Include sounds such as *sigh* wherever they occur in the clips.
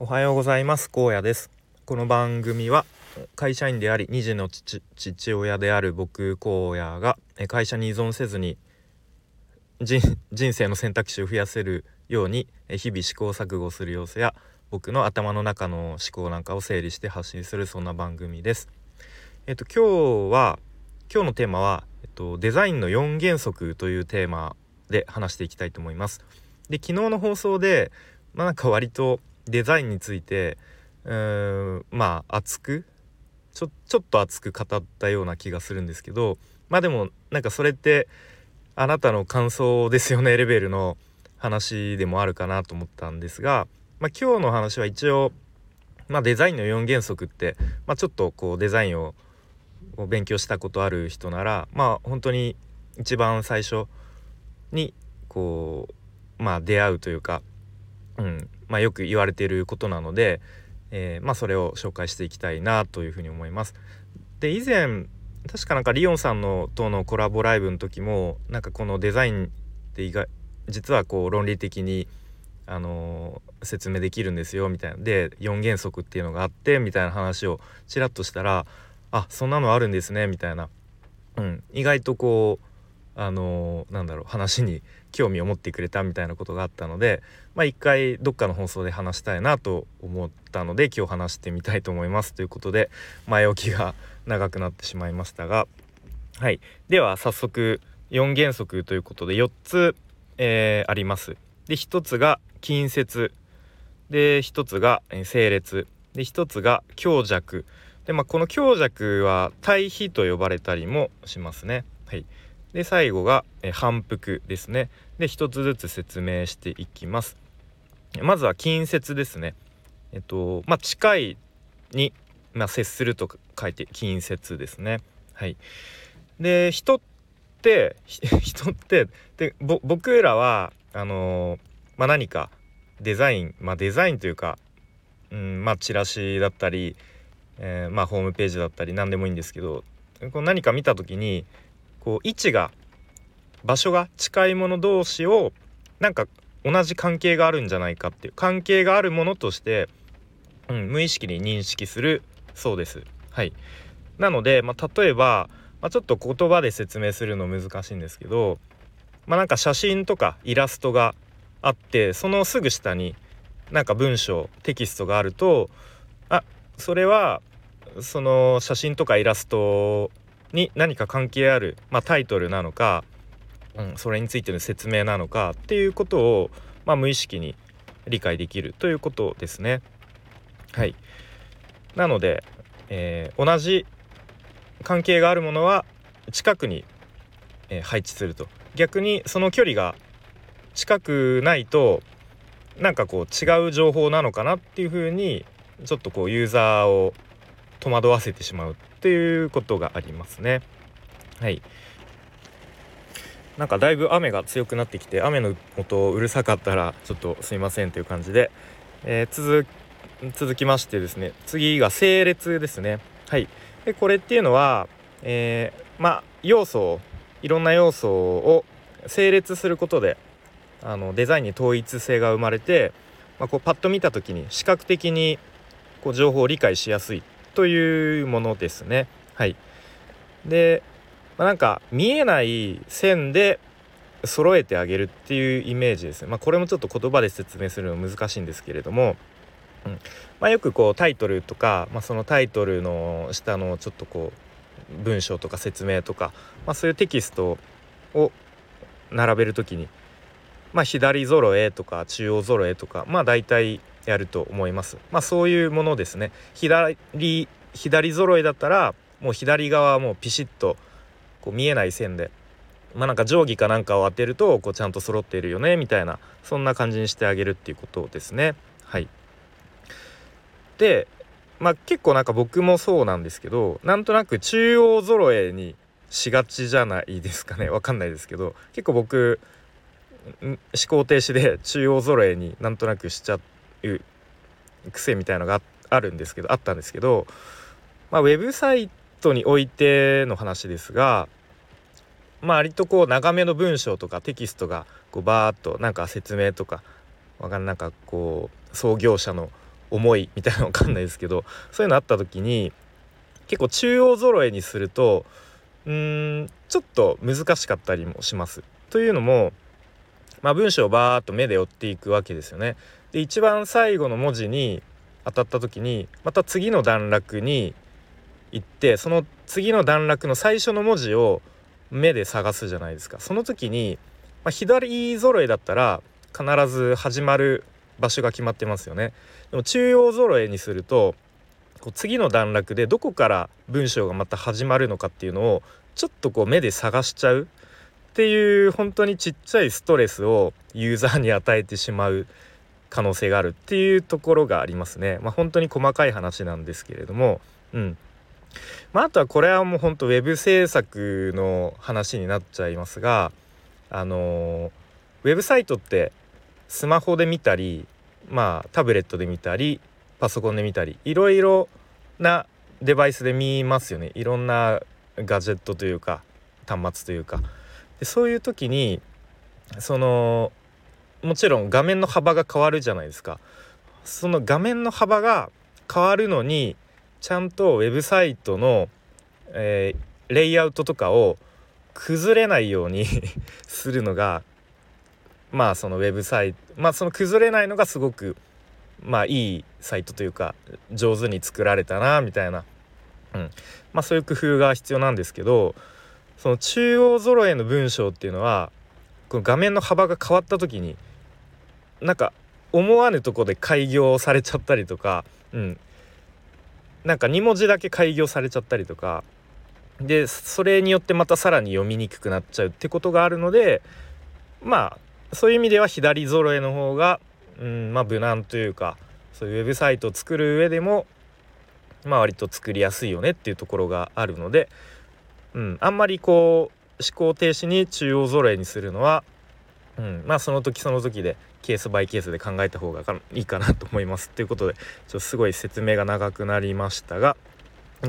おはようございます高野ですこの番組は会社員であり2児の父親である僕荒野が会社に依存せずに人生の選択肢を増やせるように日々試行錯誤する様子や僕の頭の中の思考なんかを整理して発信するそんな番組です。えっと今日は今日のテーマは、えっと、デザインの4原則というテーマで話していきたいと思います。で昨日の放送でまあなんか割とデザインについてうーんまあ熱くちょちょっと熱く語ったような気がするんですけどまあでもなんかそれってあなたの感想ですよねレベルの話でもあるかなと思ったんですが、まあ、今日の話は一応、まあ、デザインの4原則って、まあ、ちょっとこうデザインを勉強したことある人ならまあ本当に一番最初にこうまあ出会うというか、うんまあ、よく言われていることなので、えー、まあ、それを紹介していきたいなというふうに思います。で以前確かなんかリオンさんのとのコラボライブの時もなんかこのデザインって意外実はこう論理的にあのー、説明できるんですよみたいな。で4原則っていうのがあってみたいな話をちらっとしたらあそんなのあるんですねみたいな、うん、意外とこうあの、なんだろう話に興味を持ってくれたみたいなことがあったのでまあ一回どっかの放送で話したいなと思ったので今日話してみたいと思いますということで前置きが長くなってしまいましたがはい。では早速4原則ということで4つ、えー、あります。で1つが近接。で1つが整列。で1つが強弱。で、まあ、この強弱は対比と呼ばれたりもしますね。はい、で最後が反復ですね。で1つずつ説明していきます。まずは近接ですね。えっとまあ、近いに、まあ、接すると書いて近接ですね。はい、で人って *laughs* 人ってで僕らはあのー、まあ、何かデザインまあデザインというか、うんまあ、チラシだったりえー、まあ、ホームページだったり何でもいいんですけどこう何か見た時にこう位置が場所が近いもの同士をなんか同じ関係があるんじゃないかっていう関係があるものとして、うん、無意識に認識するそうです。はい、なので、まあ、例えば、まあ、ちょっと言葉で説明するの難しいんですけど、まあ、なんか写真とかイラストがあってそのすぐ下になんか文章テキストがあるとあそれはその写真とかイラストに何か関係ある、まあ、タイトルなのか、うん、それについての説明なのかっていうことを、まあ、無意識に理解できるということですね。はいなので、えー、同じ関係があるものは近くに、えー、配置すると逆にその距離が近くないとなんかこう違う情報なのかなっていうふうにちょっとこうユーザーを戸惑わせてしまうっていうことがありますね。はい。なんかだいぶ雨が強くなってきて雨の音うるさかったらちょっとすいませんという感じで、えー、続きましてですね次が整列ですね。はい。でこれっていうのは、えー、まあ要素をいろんな要素を整列することであのデザインに統一性が生まれて、まあ、こうパッと見た時に視覚的にこう情報を理解しやすいっというものですね。はい、で、まあ、なんか見えない線で揃えてあげるっていうイメージですね。まあ、これもちょっと言葉で説明するの難しいんですけれども、うんまあ、よくこうタイトルとか、まあ、そのタイトルの下のちょっとこう文章とか説明とか、まあ、そういうテキストを並べる時に、まあ、左揃えとか中央揃えとかまあ大体やると思います。まあそういうものですね。左左揃いだったらもう左側はもうピシッとこう見えない線でまあなんか定規かなんかを当てるとこうちゃんと揃っているよねみたいなそんな感じにしてあげるっていうことですね。はい。でまあ結構なんか僕もそうなんですけどなんとなく中央揃えにしがちじゃないですかね *laughs* わかんないですけど結構僕思考停止で中央揃えになんとなくしちゃっていう癖みたいなのがあるんですけどあったんですけど、まあ、ウェブサイトにおいての話ですが、まあ、割とこう長めの文章とかテキストがこうバーッとなんか説明とかわかんなんかこう創業者の重いみたいなの分かんないですけどそういうのあった時に結構中央揃えにするとうんちょっと難しかったりもします。というのも、まあ、文章をバーッと目で追っていくわけですよね。で一番最後の文字に当たった時にまた次の段落に行ってその次の段落の最初の文字を目で探すじゃないですか。その時に、まあ、左揃えだったら必ず始まる場所が決まってますよね。でも中央揃えにするとこう次の段落でどこから文章がまた始まるのかっていうのをちょっとこう目で探しちゃうっていう本当にちっちゃいストレスをユーザーに与えてしまう可能性があるっていうところがありますね。まあ、本当に細かい話なんですけれども、うん。まあ、あとはこれはもう本当ウェブ制作の話になっちゃいますがあのウェブサイトってスマホで見たりまあタブレットで見たりパソコンで見たりいろいろなデバイスで見ますよね。いろんなガジェットというか端末というか。でそういう時にそのもちろん画面の幅が変わるじゃないですか。その画面の幅が変わるのにちゃんとウェブサイトの、えー、レイアウトとかを崩れないように *laughs* するのがまあそのウェブサイトまあその崩れないのがすごくまあいいサイトというか上手に作られたなみたいな、うん、まあそういう工夫が必要なんですけどその中央揃えの文章っていうのはこの画面の幅が変わった時になんか思わぬとこで開業されちゃったりとか、うん、なんか2文字だけ開業されちゃったりとかでそれによってまたさらに読みにくくなっちゃうってことがあるのでまあそういう意味では左揃えの方が、うん、まあ無難というかそういうウェブサイトを作る上でもまあ割と作りやすいよねっていうところがあるので、うん、あんまりこう思考停止に中央揃えにするのは、うん、まあその時その時でケースバイケースで考えた方がいいかなと思います。ということでちょっとすごい説明が長くなりましたが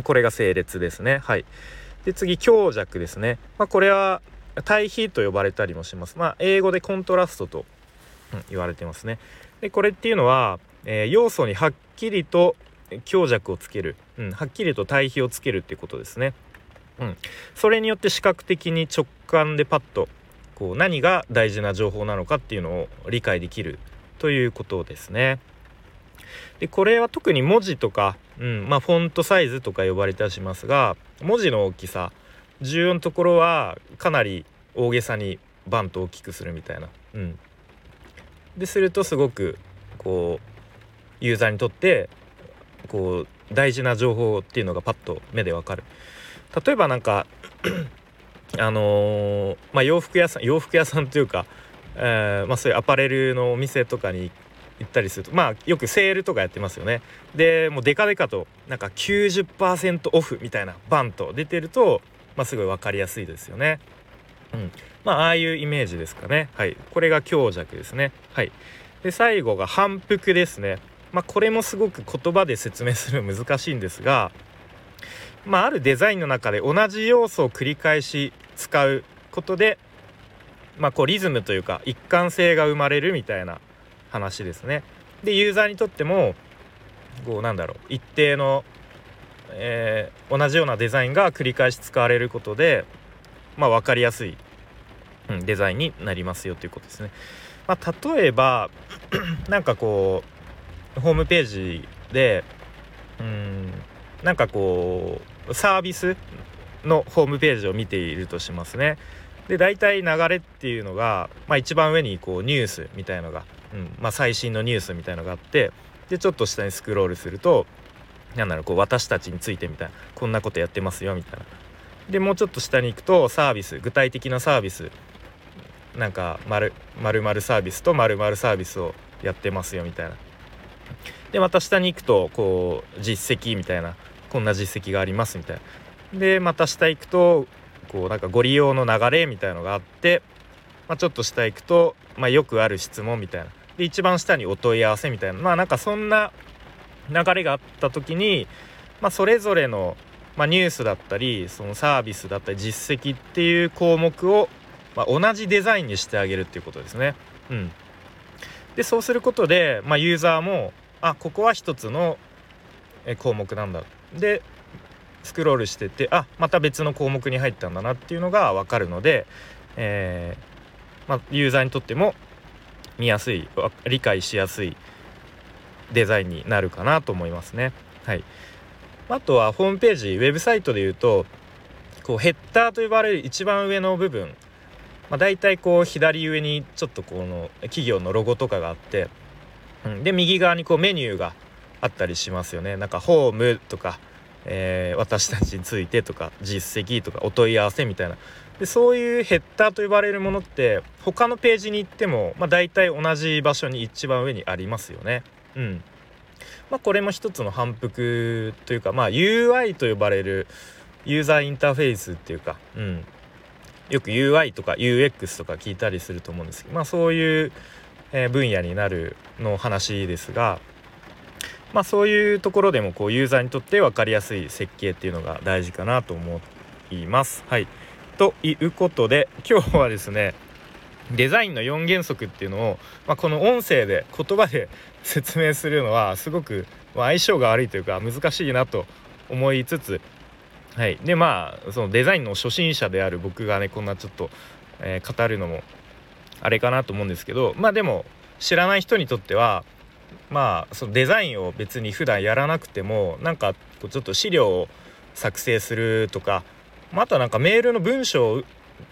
これが整列ですね。はい。で次強弱ですね、まあ、これは対比と呼ばれたりもします。まあ英語でコントラストと、うん、言われてますね。でこれっていうのは、えー、要素にはっきりと強弱をつける、うん、はっきりと対比をつけるっていうことですね。うん、それによって視覚的に直感でパッとこう何が大事な情報なのかっていうのを理解できるということですね。でこれは特に文字とか、うんまあ、フォントサイズとか呼ばれたりしますが文字の大きさ重要なところはかなり大げさにバンと大きくするみたいな。うん、でするとすごくこうユーザーにとってこう大事な情報っていうのがパッと目でわかる。例えばなんか *clears throat* あのー、まあ、洋服屋さん洋服屋さんというか、えー、まあ、そういうアパレルのお店とかに行ったりするとまあよくセールとかやってますよね。でもうデカデカとなんか90%オフみたいなバンと出てると、まあ、すごい分かりやすいですよね。うん。まあああいうイメージですかね。はい。これが強弱ですね。はい。で最後が反復ですね。まあこれもすごく言葉で説明するの難しいんですがまあ、あるデザインの中で同じ要素を繰り返し使うことで、まあ、こうリズムというか一貫性が生まれるみたいな話ですね。でユーザーにとってもこうなんだろう一定の、えー、同じようなデザインが繰り返し使われることで、まあ、分かりやすい、うん、デザインになりますよということですね。まあ、例えば *clears throat* なんかこうホームページでうんなんかこうサービスのホームページを見ているとしますね。で大体流れっていうのが、まあ、一番上にこうニュースみたいのが、うんまあ、最新のニュースみたいのがあってでちょっと下にスクロールすると何だろうこう私たちについてみたいなこんなことやってますよみたいな。でもうちょっと下に行くとサービス具体的なサービスなんか丸々サービスと〇〇サービスをやってますよみたいな。でまた下に行くとこう実績みたいなこんな実績がありますみたいな。でまた下行くとこうなんかご利用の流れみたいのがあって、まあ、ちょっと下行くと、まあ、よくある質問みたいな。で一番下にお問い合わせみたいな。まあなんかそんな流れがあった時に、まあ、それぞれの、まあ、ニュースだったりそのサービスだったり実績っていう項目を、まあ、同じデザインにしてあげるっていうことですね。うん、でそうすることで、まあ、ユーザーもあここは一つの項目なんだ。でスクロールしてってあまた別の項目に入ったんだなっていうのが分かるので、えー、まあ、ユーザーにとっても見やすい理解しやすいデザインになるかなと思いますね。はい、あとはホームページウェブサイトでいうとこうヘッダーと呼ばれる一番上の部分、まあ、大体こう左上にちょっとこの企業のロゴとかがあって、うん、で右側にこうメニューがあったりしますよね。なんかホームとか、えー、私たちについてとか実績とかお問い合わせみたいな。でそういうヘッダーと呼ばれるものって他のページに行っても、まあ、大体同じ場所に一番上にありますよね。うん。まあ、これも一つの反復というか、まあ、UI と呼ばれるユーザーインターフェースっていうか、うん、よく UI とか UX とか聞いたりすると思うんですけど、まあ、そういう、え分野になるの話ですが、まあ、そういうところでもこうユーザーにとって分かりやすい設計っていうのが大事かなと思います。はい、ということで今日はですねデザインの4原則っていうのを、まあ、この音声で言葉で説明するのはすごく相性が悪いというか難しいなと思いつつはいでまあそのデザインの初心者である僕がねこんなちょっと、えー、語るのもあれかなと思うんですけどまあでも知らない人にとってはまあそのデザインを別に普段やらなくてもなんかちょっと資料を作成するとか、まあ、あとはなんかメールの文章を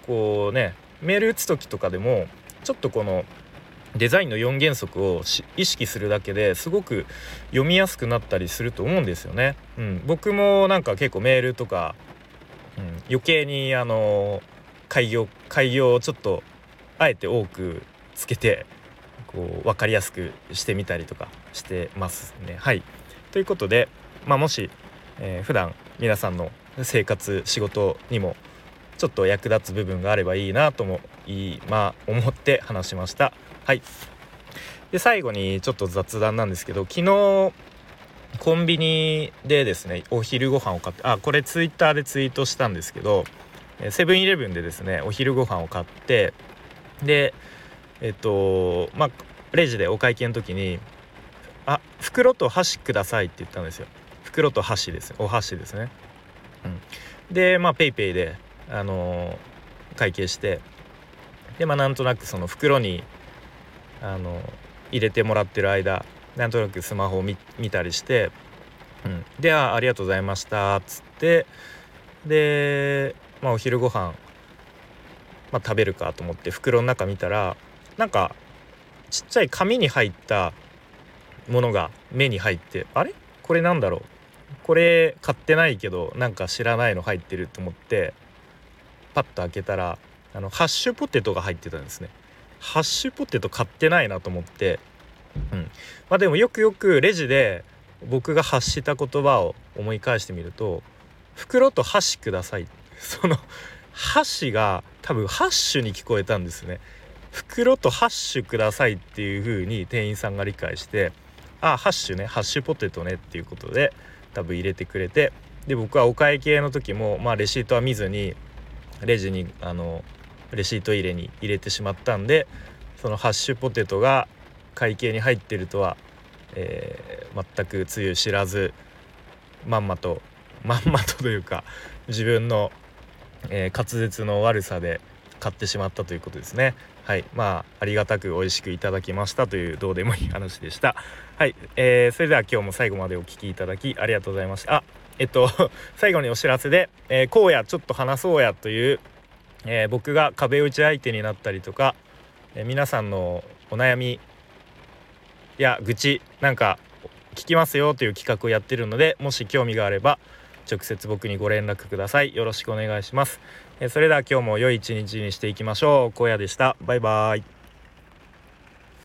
こうねメール打つ時とかでもちょっとこのデザインの4原則を意識するだけですごく読みやすくなったりすると思うんですよね。うん、僕もなんか結構メールとか、うん、余計にあの開業開業をちょっとあえて多くつけてこう分かりやすくしてみたりとかしてますね。はいということで、まあ、もし、えー、普段皆さんの生活仕事にもちょっと役立つ部分があればいいなとも今思って話しました。はいで最後にちょっと雑談なんですけど昨日コンビニでですねお昼ご飯を買ってあこれツイッターでツイートしたんですけどセブンイレブンでですねお昼ご飯を買ってでえっとまあレジでお会計の時に「あ袋と箸ください」って言ったんですよ。袋と箸ですお箸ですね、うん、でまあ PayPay であの、会計してでまあなんとなくその袋にあの入れてもらってる間なんとなくスマホを見たりして、うん、であ「ありがとうございました」っつってで、まあ、お昼ご飯まあ、食べるかと思って袋の中見たらなんかちっちゃい紙に入ったものが目に入ってあれ？これなんだろう？これ買ってないけどなんか知らないの入ってると思ってパッと開けたらあのハッシュポテトが入ってたんですね。ハッシュポテト買ってないなと思って、うん。まあ、でもよくよくレジで僕が発した言葉を思い返してみると「袋と箸ください」その箸が多分ハッシュに聞こえたんですね。袋とハッシュくださいっていう風に店員さんが理解して「あハッシュねハッシュポテトね」っていうことで多分入れてくれてで僕はお会計の時もまあレシートは見ずにレジにあのレシート入れに入れてしまったんでそのハッシュポテトが会計に入ってるとは、えー、全くつゆ知らずまんまとまんまとというか自分の、えー、滑舌の悪さで買ってしまったということですね。はい。まあありがたく美味しくいただきましたというどうでもいい話でした。はい、えー、それでは今日も最後までお聴きいただきありがとうございました。あえっと *laughs* 最後にお知らせで「えー、こうやちょっと話そうや」というえー、僕が壁打ち相手になったりとか、え、皆さんのお悩みや愚痴なんか聞きますよという企画をやってるのでもし興味があれば直接僕にご連絡ください。よろしくお願いします、え、それでは今日も良い一日にしていきましょう。荒野でした。バイバーイ。